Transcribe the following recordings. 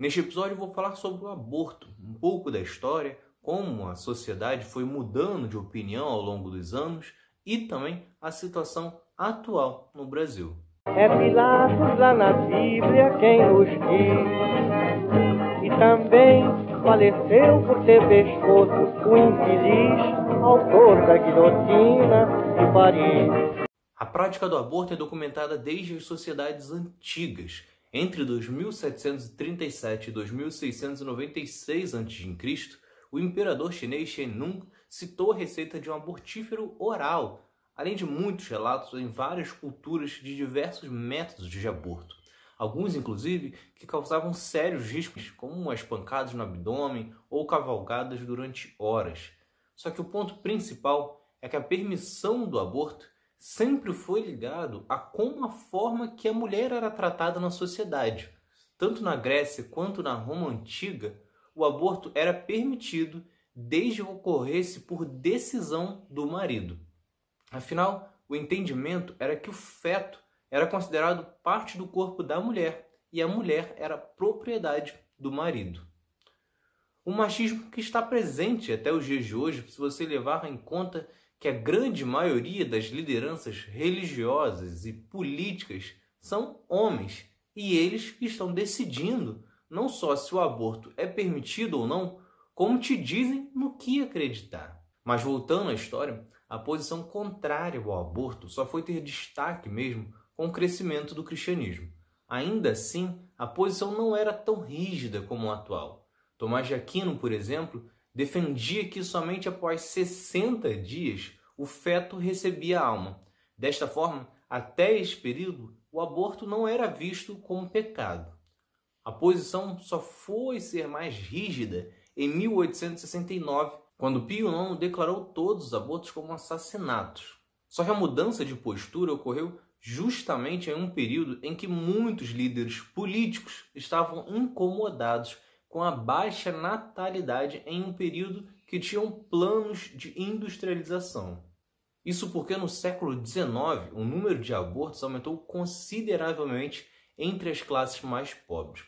Neste episódio eu vou falar sobre o aborto, um pouco da história, como a sociedade foi mudando de opinião ao longo dos anos e também a situação atual no Brasil. É Pilatos lá na Bíblia quem nos diz, e também faleceu por ter pescoço o infeliz autor da guilhotina de Paris. A prática do aborto é documentada desde as sociedades antigas. Entre 2737 e 2696 a.C., o imperador chinês Shen Nung citou a receita de um abortífero oral, além de muitos relatos em várias culturas de diversos métodos de aborto. Alguns, inclusive, que causavam sérios riscos, como as pancadas no abdômen ou cavalgadas durante horas. Só que o ponto principal é que a permissão do aborto sempre foi ligado a como a forma que a mulher era tratada na sociedade. Tanto na Grécia quanto na Roma antiga, o aborto era permitido desde que ocorresse por decisão do marido. Afinal, o entendimento era que o feto era considerado parte do corpo da mulher e a mulher era propriedade do marido. O machismo que está presente até os dias de hoje, se você levar em conta que a grande maioria das lideranças religiosas e políticas são homens e eles que estão decidindo não só se o aborto é permitido ou não, como te dizem no que acreditar. Mas voltando à história, a posição contrária ao aborto só foi ter destaque mesmo com o crescimento do cristianismo. Ainda assim, a posição não era tão rígida como a atual. Tomás de Aquino, por exemplo, defendia que somente após 60 dias o feto recebia a alma. Desta forma, até esse período, o aborto não era visto como pecado. A posição só foi ser mais rígida em 1869, quando Pio IX declarou todos os abortos como assassinatos. Só que a mudança de postura ocorreu justamente em um período em que muitos líderes políticos estavam incomodados com a baixa natalidade em um período que tinham planos de industrialização. Isso porque no século XIX o número de abortos aumentou consideravelmente entre as classes mais pobres.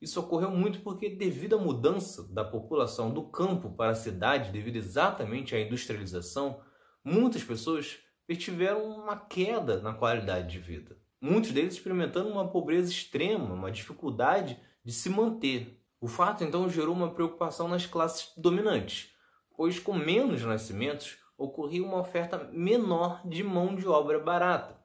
Isso ocorreu muito porque, devido à mudança da população do campo para a cidade, devido exatamente à industrialização, muitas pessoas tiveram uma queda na qualidade de vida. Muitos deles experimentando uma pobreza extrema, uma dificuldade de se manter, o fato então gerou uma preocupação nas classes dominantes, pois com menos nascimentos ocorria uma oferta menor de mão de obra barata.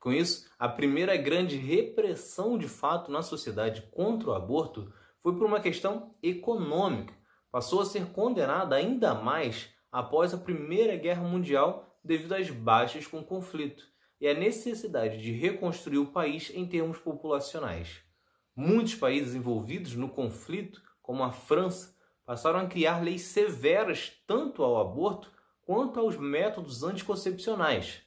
Com isso, a primeira grande repressão de fato na sociedade contra o aborto foi por uma questão econômica. Passou a ser condenada ainda mais após a Primeira Guerra Mundial devido às baixas com o conflito e à necessidade de reconstruir o país em termos populacionais. Muitos países envolvidos no conflito, como a França, passaram a criar leis severas tanto ao aborto quanto aos métodos anticoncepcionais.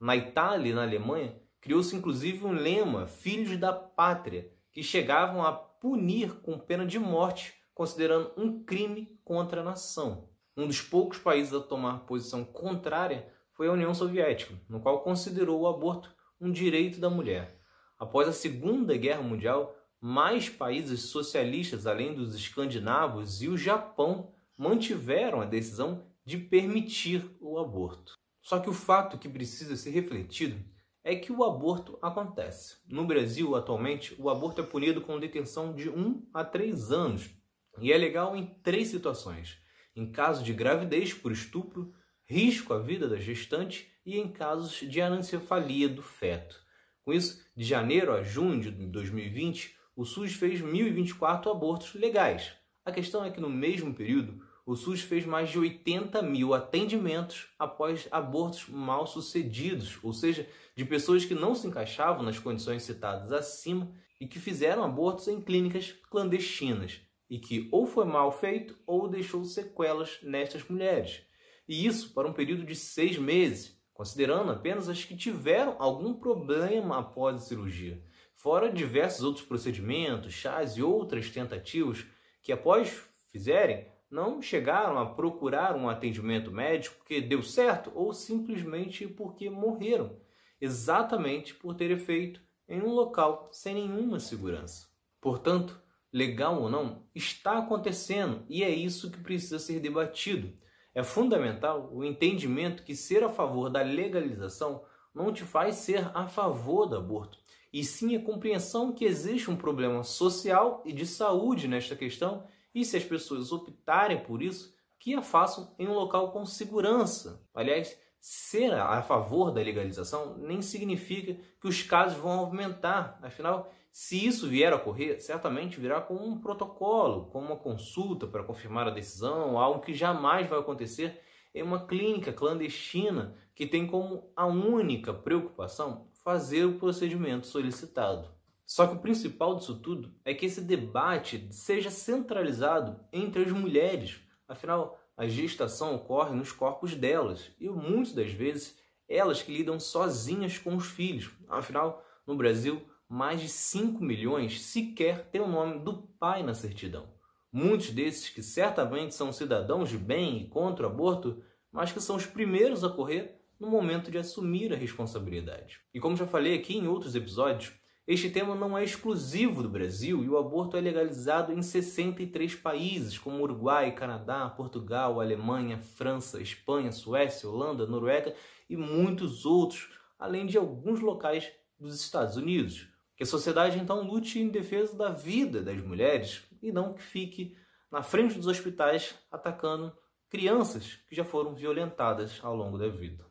Na Itália e na Alemanha, criou-se inclusive um lema, Filhos da Pátria, que chegavam a punir com pena de morte, considerando um crime contra a nação. Um dos poucos países a tomar posição contrária foi a União Soviética, no qual considerou o aborto um direito da mulher. Após a Segunda Guerra Mundial, mais países socialistas, além dos escandinavos e o Japão, mantiveram a decisão de permitir o aborto. Só que o fato que precisa ser refletido é que o aborto acontece. No Brasil, atualmente, o aborto é punido com detenção de 1 a 3 anos e é legal em três situações: em caso de gravidez por estupro, risco à vida da gestante e em casos de anencefalia do feto. Com isso, de janeiro a junho de 2020, o SUS fez 1.024 abortos legais. A questão é que no mesmo período, o SUS fez mais de 80 mil atendimentos após abortos mal sucedidos, ou seja, de pessoas que não se encaixavam nas condições citadas acima e que fizeram abortos em clínicas clandestinas e que ou foi mal feito ou deixou sequelas nestas mulheres. E isso para um período de seis meses, considerando apenas as que tiveram algum problema após a cirurgia fora diversos outros procedimentos, chás e outras tentativas que, após fizerem, não chegaram a procurar um atendimento médico porque deu certo ou simplesmente porque morreram, exatamente por ter feito em um local sem nenhuma segurança. Portanto, legal ou não, está acontecendo e é isso que precisa ser debatido. É fundamental o entendimento que ser a favor da legalização não te faz ser a favor do aborto, e sim a compreensão que existe um problema social e de saúde nesta questão, e se as pessoas optarem por isso, que a façam em um local com segurança. Aliás, ser a favor da legalização nem significa que os casos vão aumentar. Afinal, se isso vier a ocorrer, certamente virá com um protocolo, com uma consulta para confirmar a decisão, algo que jamais vai acontecer em uma clínica clandestina que tem como a única preocupação fazer o procedimento solicitado. Só que o principal disso tudo é que esse debate seja centralizado entre as mulheres. Afinal, a gestação ocorre nos corpos delas e muitas das vezes elas que lidam sozinhas com os filhos. Afinal, no Brasil, mais de 5 milhões sequer têm o nome do pai na certidão. Muitos desses que certamente são cidadãos de bem e contra o aborto, mas que são os primeiros a correr no momento de assumir a responsabilidade. E como já falei aqui em outros episódios, este tema não é exclusivo do Brasil e o aborto é legalizado em 63 países, como Uruguai, Canadá, Portugal, Alemanha, França, Espanha, Suécia, Holanda, Noruega e muitos outros, além de alguns locais dos Estados Unidos. Que a sociedade então lute em defesa da vida das mulheres e não que fique na frente dos hospitais atacando crianças que já foram violentadas ao longo da vida.